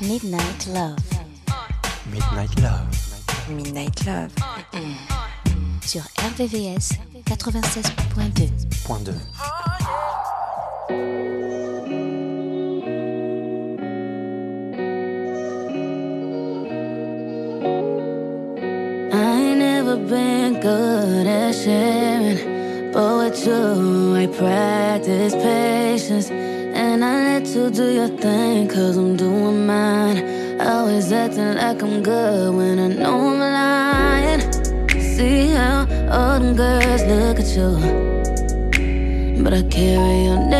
Midnight Love Midnight Love. Midnight Love. sur RVVS 96.2. Point 2. I ain't never been good at but you, I practice patience. And I let you do your thing, cause I'm doing mine. Always acting like I'm good when I know I'm lying. See how all them girls look at you, but I carry your name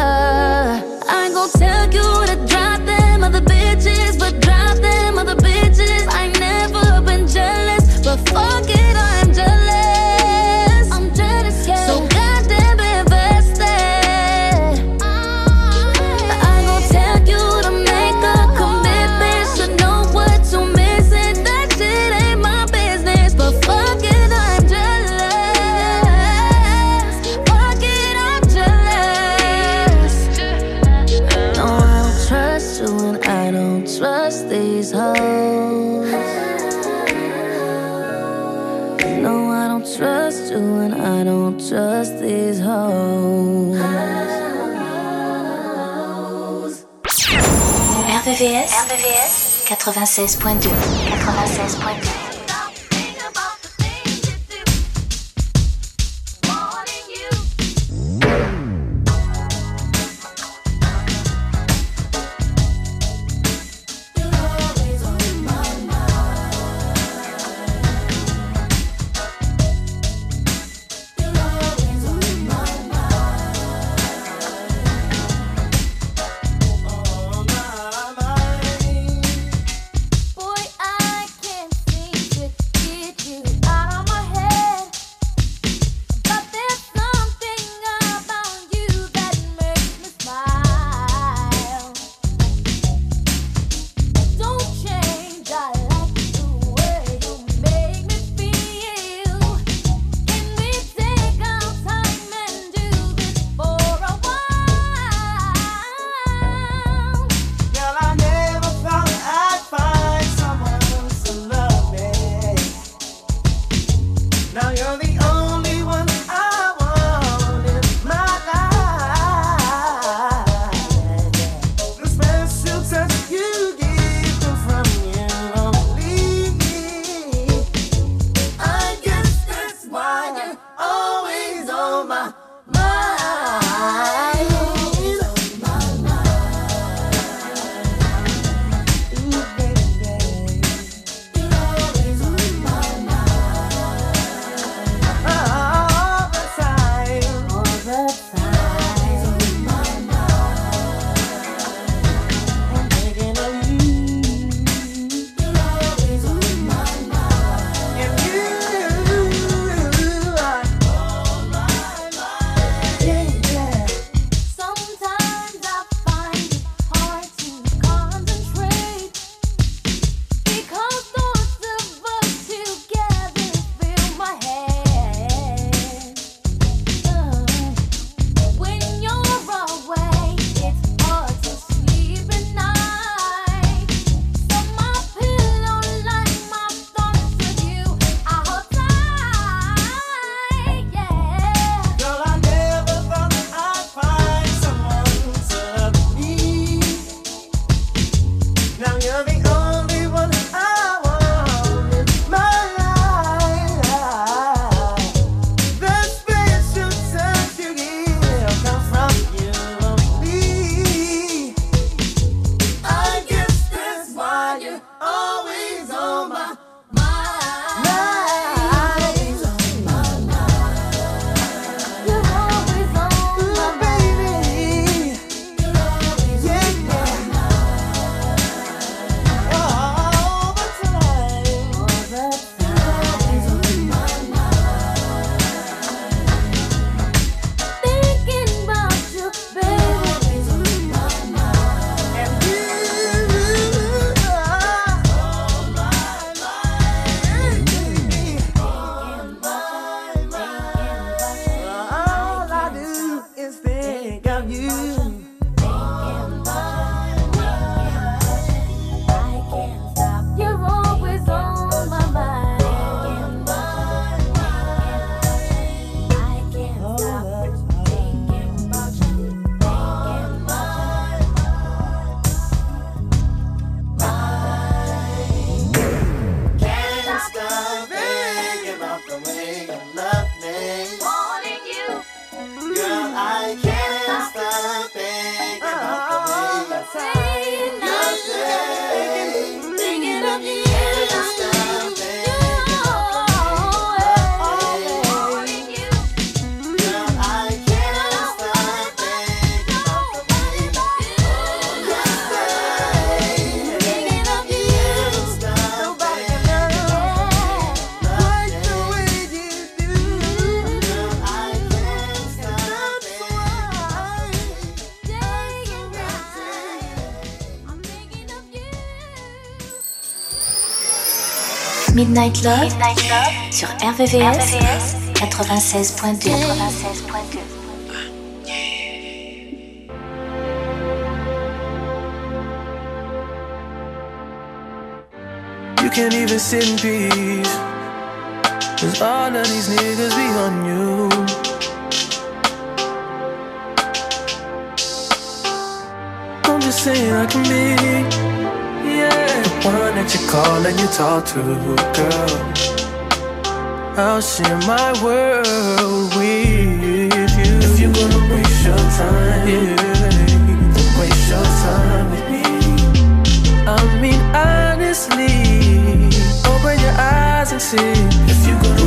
Trust these hoes. No, I don't trust you, and I don't trust these hoes. RVVS 96.2. 96.2. Midnight Love, Midnight Love sur RVVS, 96.2. 96.2. You can't even sit in peace. Cause all of these niggas be on you. I'm just saying I can be one that you call and you talk to, girl. I'll share my world with you. If you're gonna waste your time, yeah, waste your time with me. I mean, honestly, open your eyes and see. If you're gonna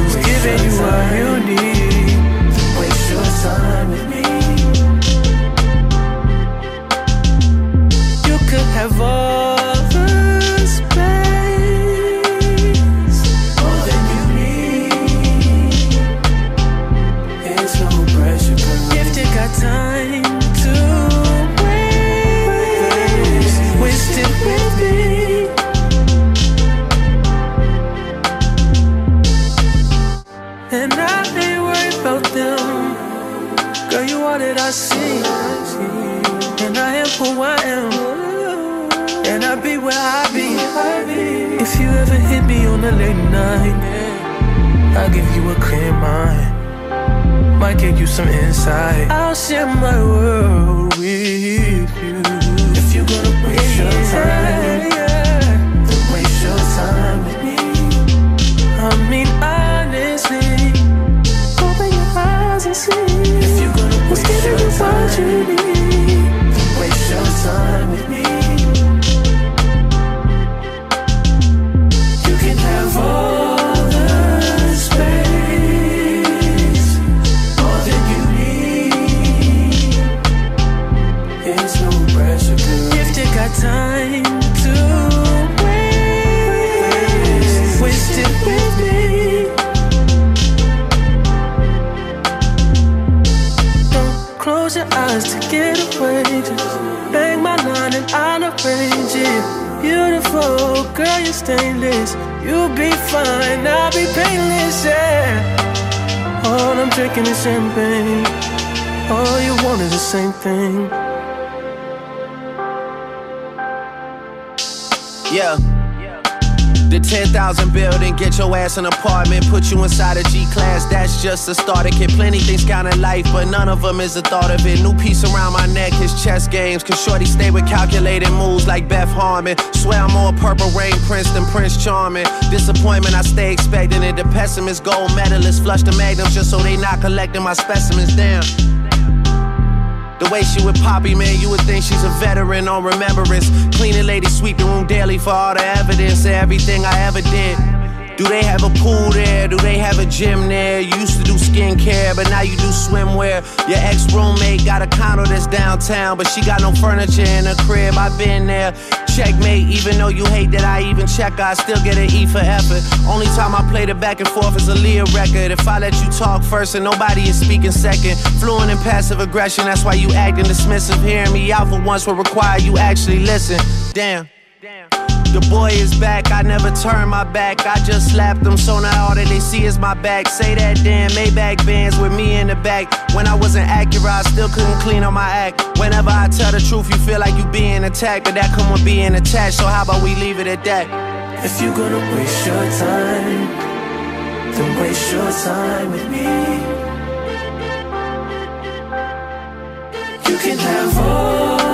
Yeah. The 10,000 building, get your ass an apartment, put you inside a G class. That's just a starter kit. Plenty things count in life, but none of them is the thought of it. New piece around my neck is chess games. Cause Shorty stay with calculated moves like Beth Harmon. Swear I'm more purple rain prince than Prince Charming. Disappointment I stay expecting it. The pessimist, gold medalist, flush the magnums just so they not collecting my specimens. Damn. The way she with Poppy, man, you would think she's a veteran on remembrance. Cleaning lady, sweep the room daily for all the evidence of everything I ever did. Do they have a pool there? Do they have a gym there? You used to do skincare, but now you do swimwear. Your ex roommate got a condo that's downtown, but she got no furniture in her crib. I've been there. Checkmate, even though you hate that I even check, I still get an E for effort. Only time I play the back and forth is Aaliyah record. If I let you talk first and nobody is speaking second, fluent in passive aggression, that's why you acting dismissive. Hearing me out for once will require you actually listen. Damn. The boy is back, I never turn my back. I just slapped them, so now all that they see is my back. Say that damn Maybach bands with me in the back. When I wasn't accurate, I still couldn't clean up my act. Whenever I tell the truth, you feel like you being attacked, but that come with being attached. So how about we leave it at that? If you're gonna waste your time, then waste your time with me. You can have all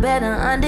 better understand.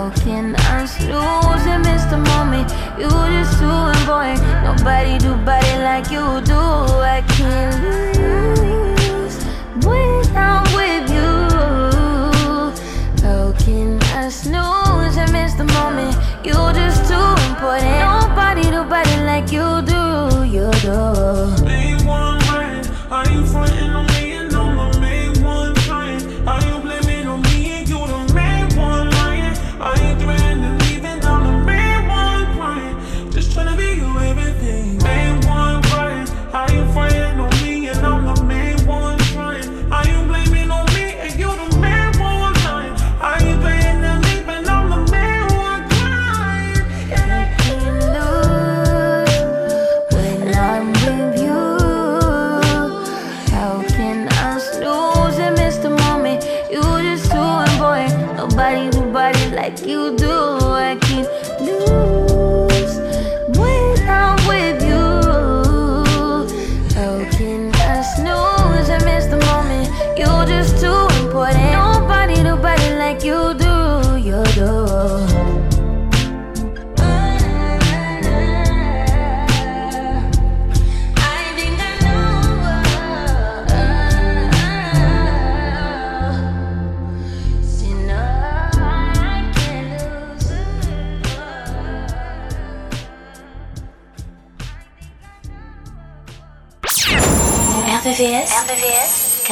broken. I'm snoozing, Mr. Moment. You just too important. Nobody do body like you do. I can't lose when I'm with you. Broken. I'm snoozing, Mr. Moment. You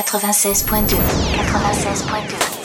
96.2. 96.2.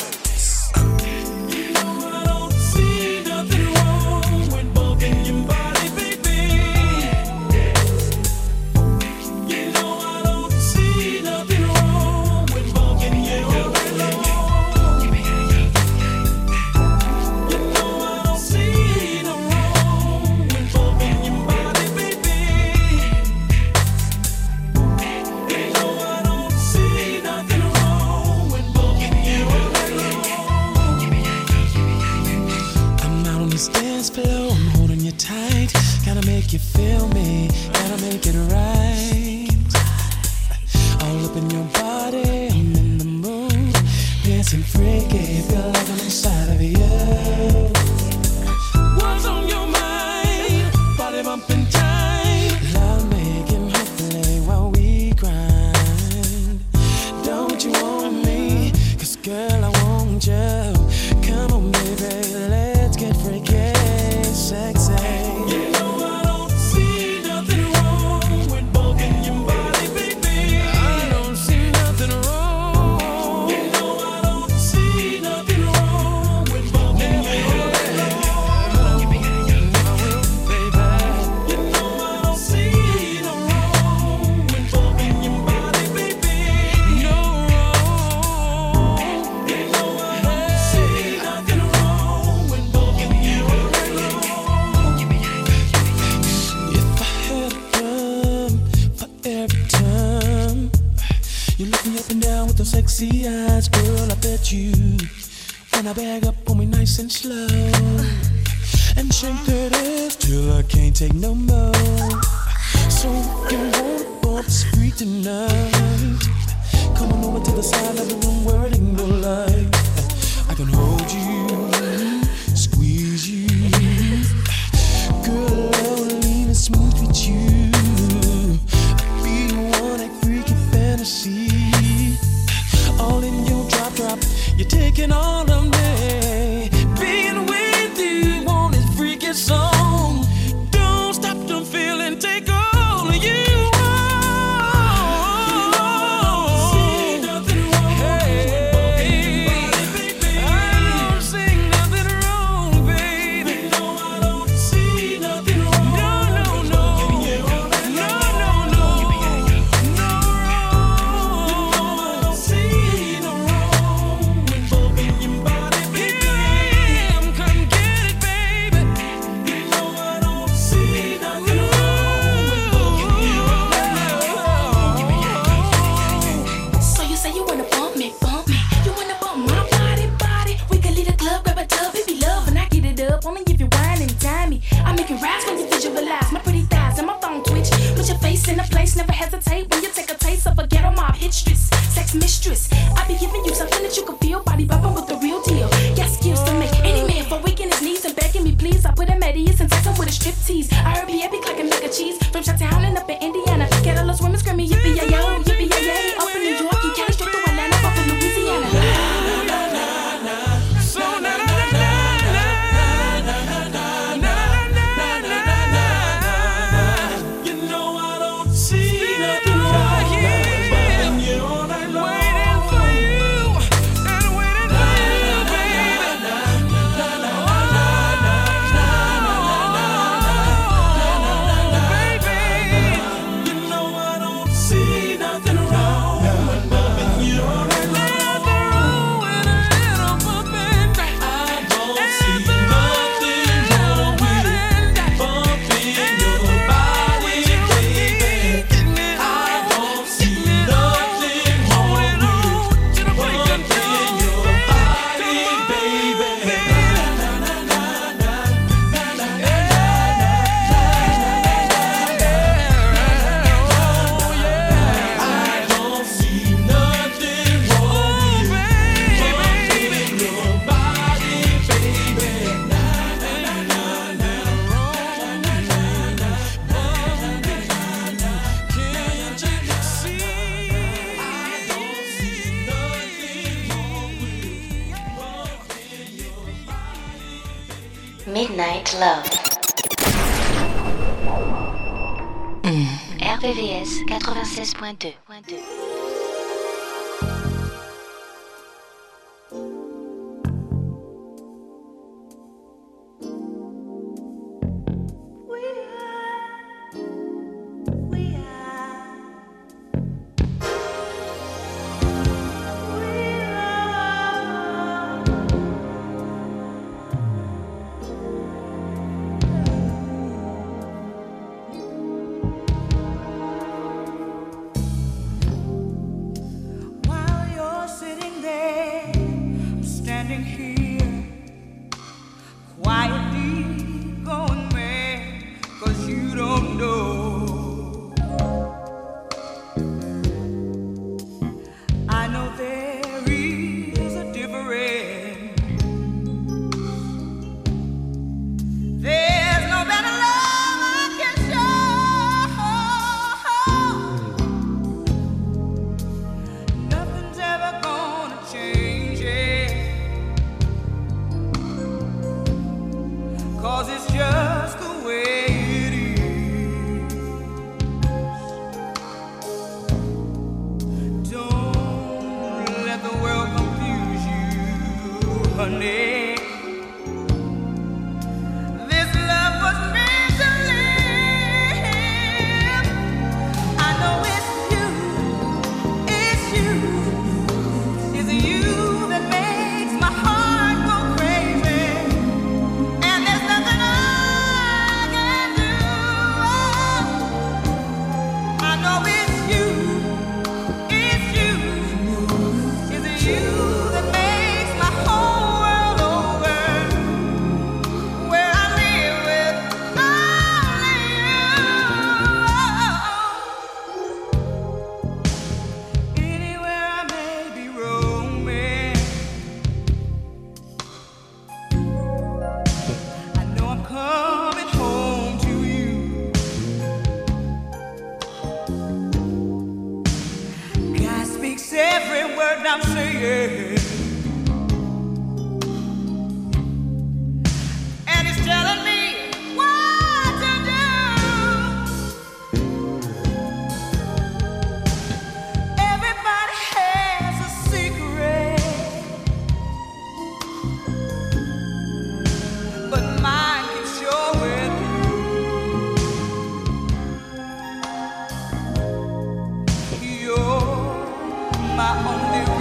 my only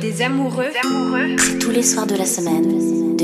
des amoureux, amoureux. c'est tous les soirs de la semaine,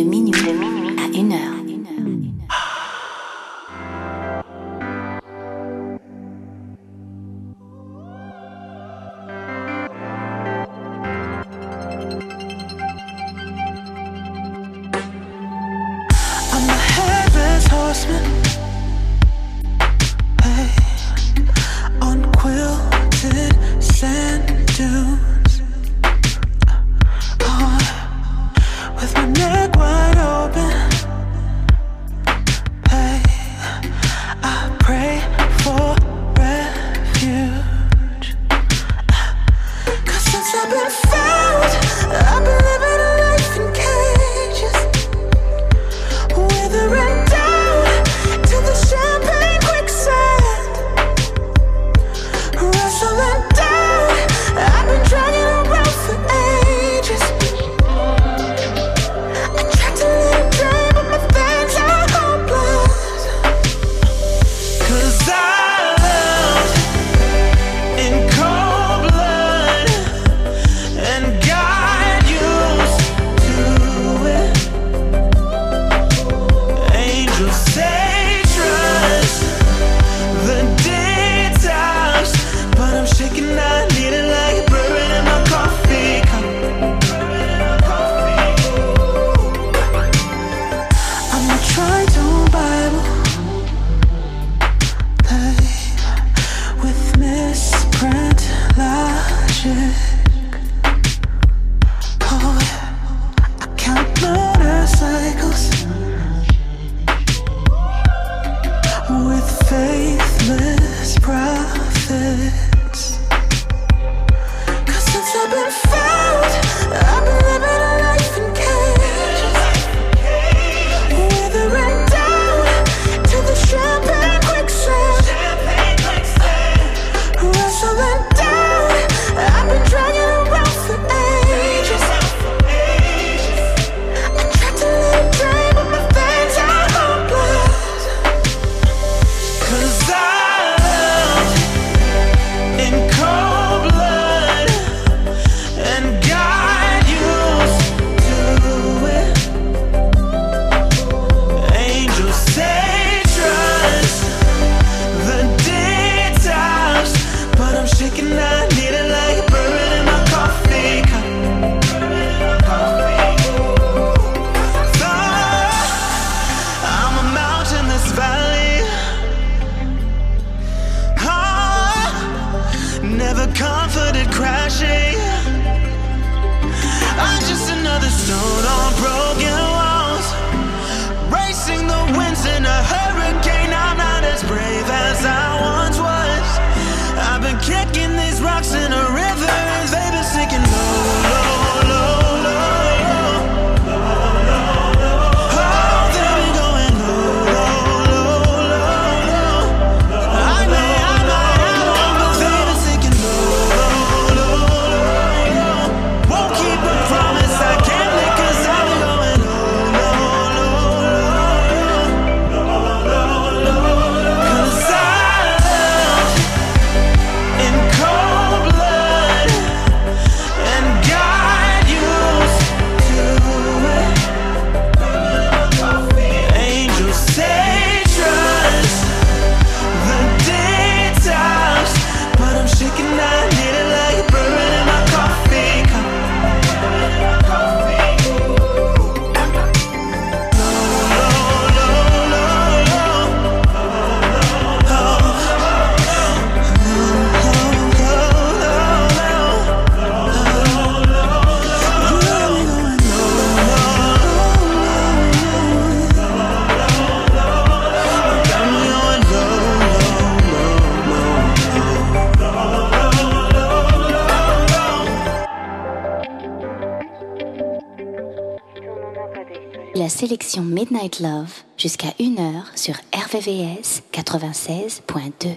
Love jusqu'à 1h sur RVVS 96.2.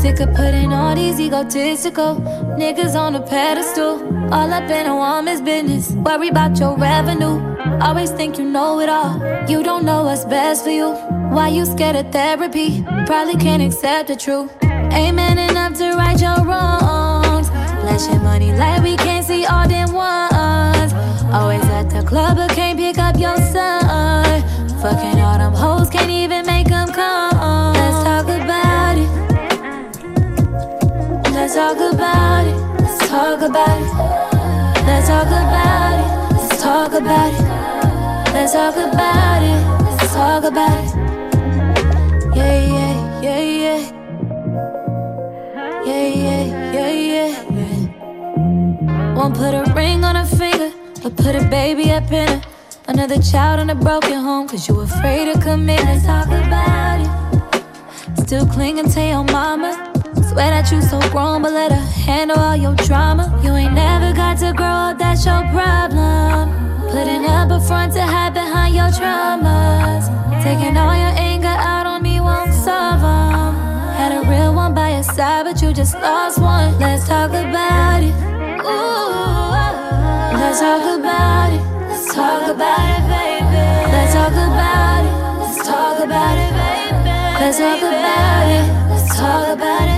Sick of putting all these egotistical niggas on a pedestal. All up in a woman's business. Worry about your revenue. Always think you know it all. You don't know what's best for you. Why you scared of therapy? Probably can't accept the truth. Ain't man enough to right your wrongs. Flashing money like we can't see all them ones. Always at the club, but can't pick up your son. Fucking all them hoes, can't even make them come. Let's talk about it. Let's talk about it. Let's talk about it. Let's talk about it. Let's talk about it. Let's talk about it. Let's talk about it. Yeah, yeah, yeah, yeah. Yeah, yeah, yeah, yeah. Won't put a ring on her finger, but put a baby up in her. Another child in a broken home, cause you afraid to commit. Let's talk about it. Still clinging to your mama. Swear that you so grown, but let her handle all your drama. You ain't never got to grow up, that's your problem. Putting up a front to hide behind your traumas. Taking all your anger out solve them. Had a real one by your side, but you just lost one. Let's talk about it. Ooh, let's talk about it. Let's talk about it, baby. Let's talk about it. Let's talk about it, baby. Let's talk about it. Let's talk about it,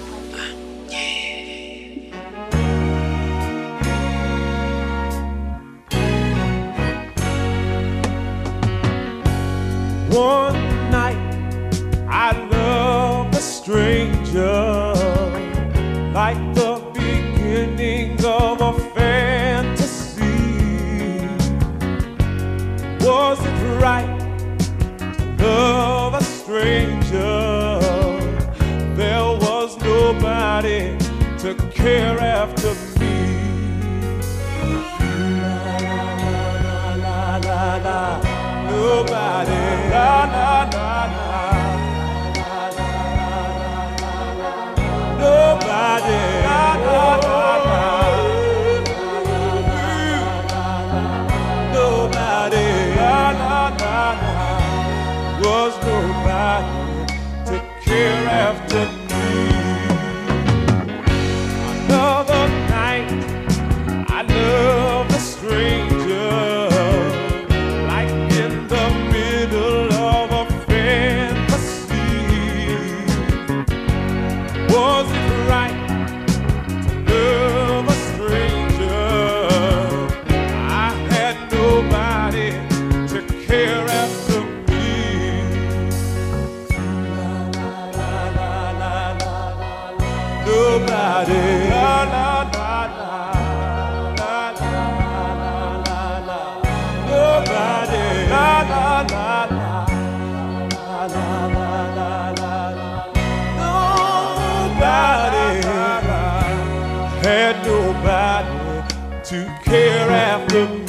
hereafter.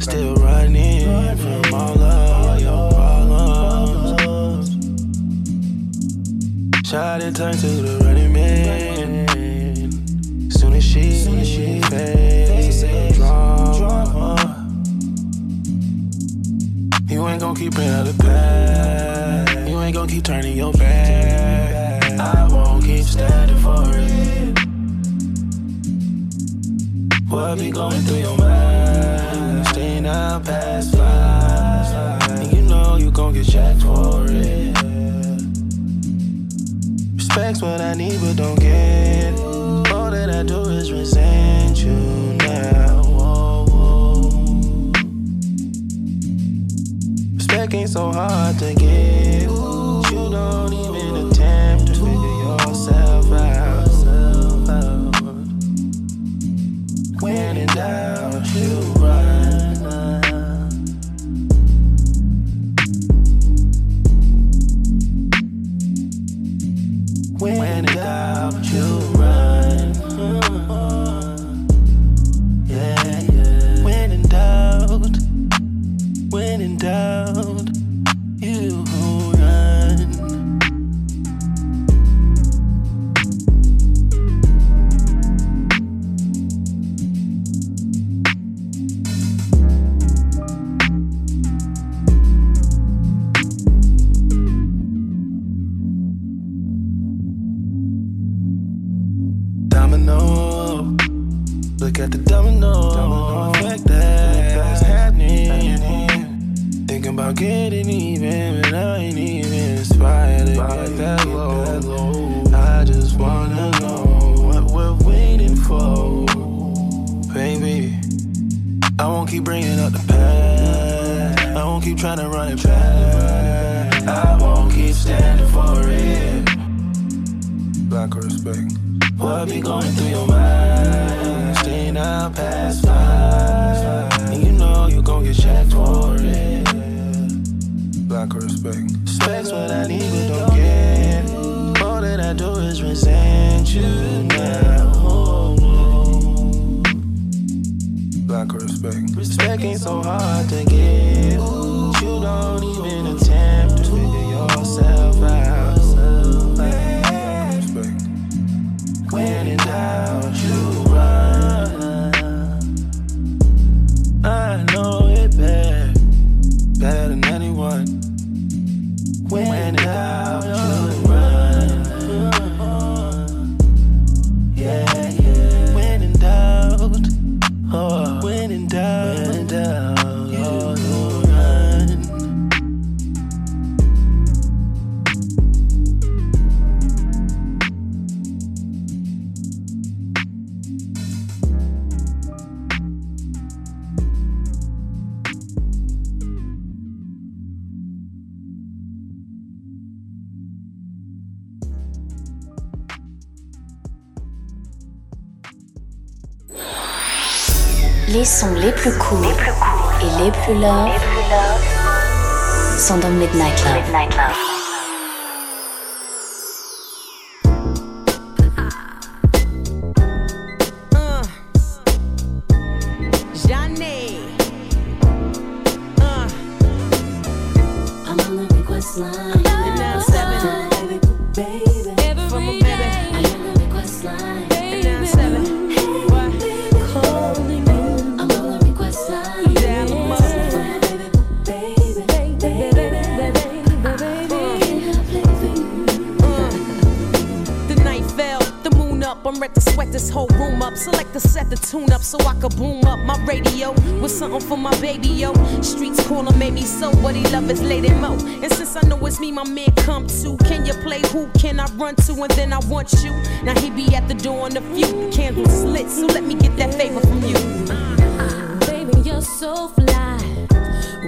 Still running from all of your problems. Shot and turned to the running man. Soon as she, soon as she faced the drama. You ain't gon' keep bringing out the past. You ain't gon' keep turning your back. I won't keep standing for it. What be going through your mind? Out past five. And you know you gon' get checked for it. Respect's what I need, but don't get. it. All that I do is resent you now. Respect ain't so hard to get. But don't get. All that I do is resent you now. Lack of respect. Respect ain't so hard to get. Boom up my radio with something for my baby, yo. Streets calling made me so, but he love his lady mo. And since I know it's me, my man come to. Can you play who can I run to? And then I want you. Now he be at the door on the few. Candles lit, so let me get that favor from you. Baby, you're so fly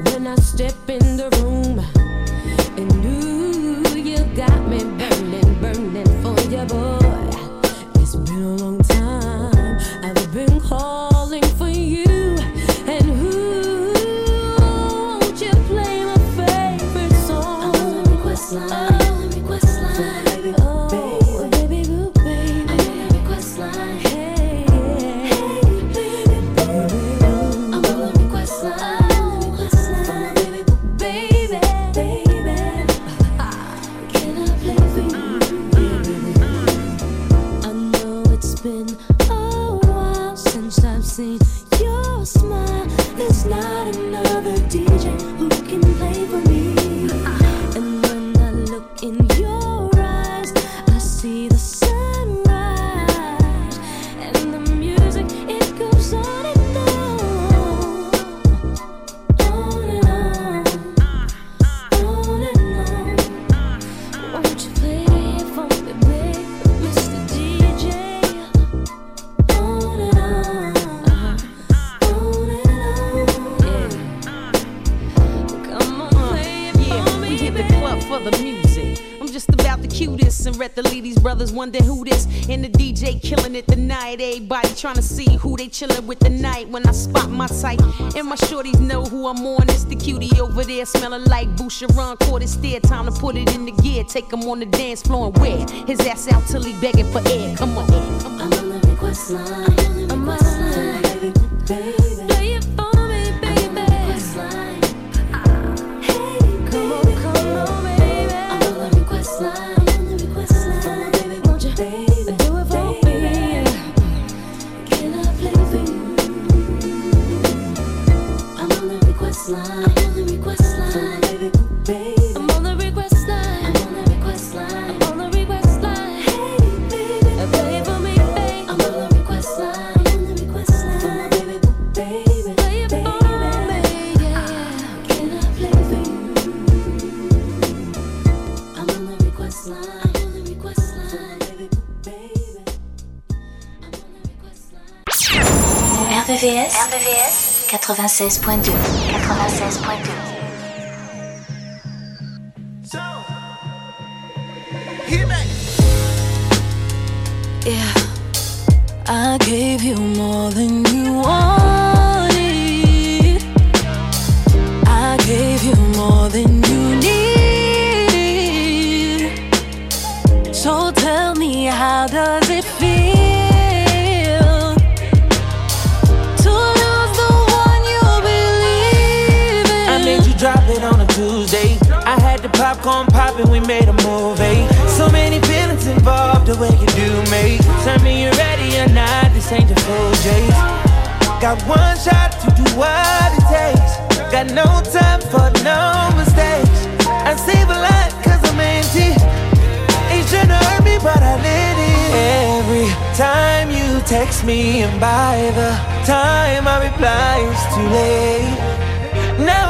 when I step in the room. And ooh, trying to see who they chillin' with tonight when I spot my sight. And my shorties know who I'm on. It's the cutie over there smelling like Boucheron. Caught his stare, time to put it in the gear. Take him on the dance floor and wear his ass out till he begging for air. Come on, air. Come on. I'm on the request line. I'm on the request line. 96.2. 96.2. replies too late. Now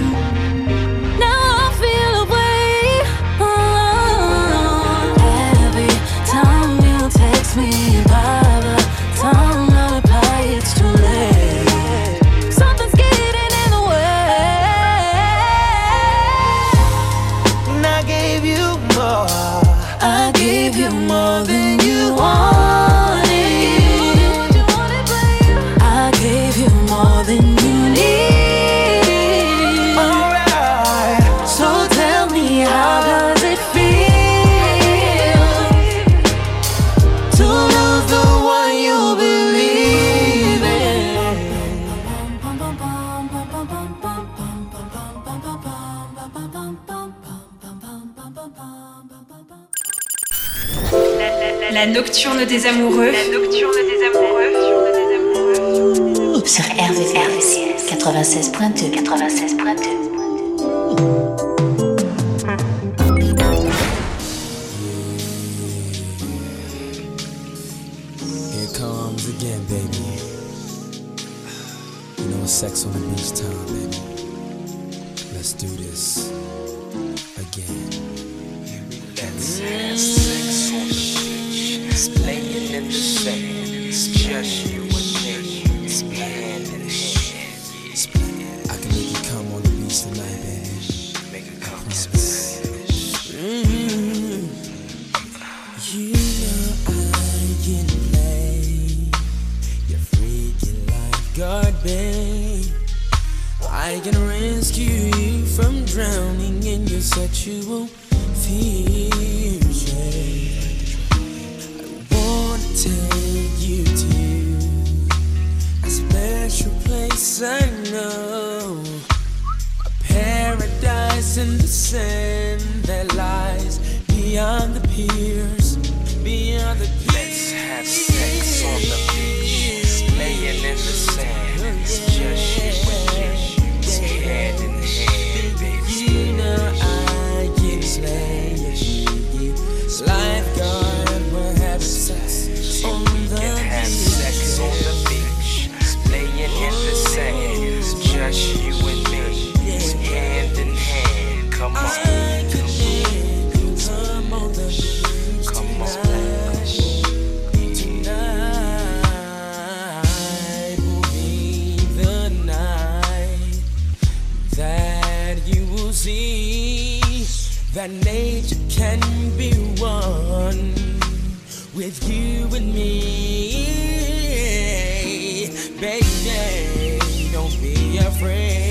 nocturne des amoureux. La nocturne des amoureux. Sur RVRVCS 96.2 96.2 sex on the beach time, baby. Let's do this again. Let's see that nature can be one with you and me. Baby, don't be afraid.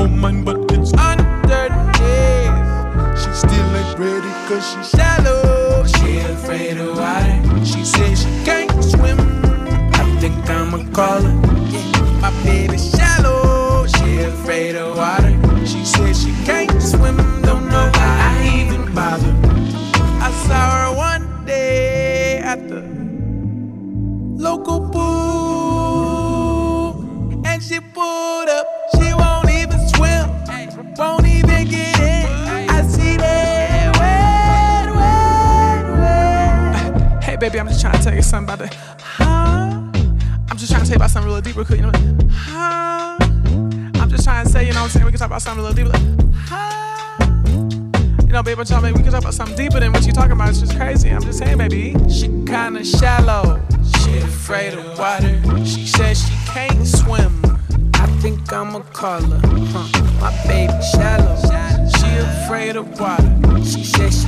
Oh anh bật baby, tell me we can talk about something deeper than what you talking about. It's just crazy. I'm just saying, baby. She kinda shallow. She afraid of water. She says she can't swim. I think I'ma call her, huh? My baby shallow. She afraid of water. She says she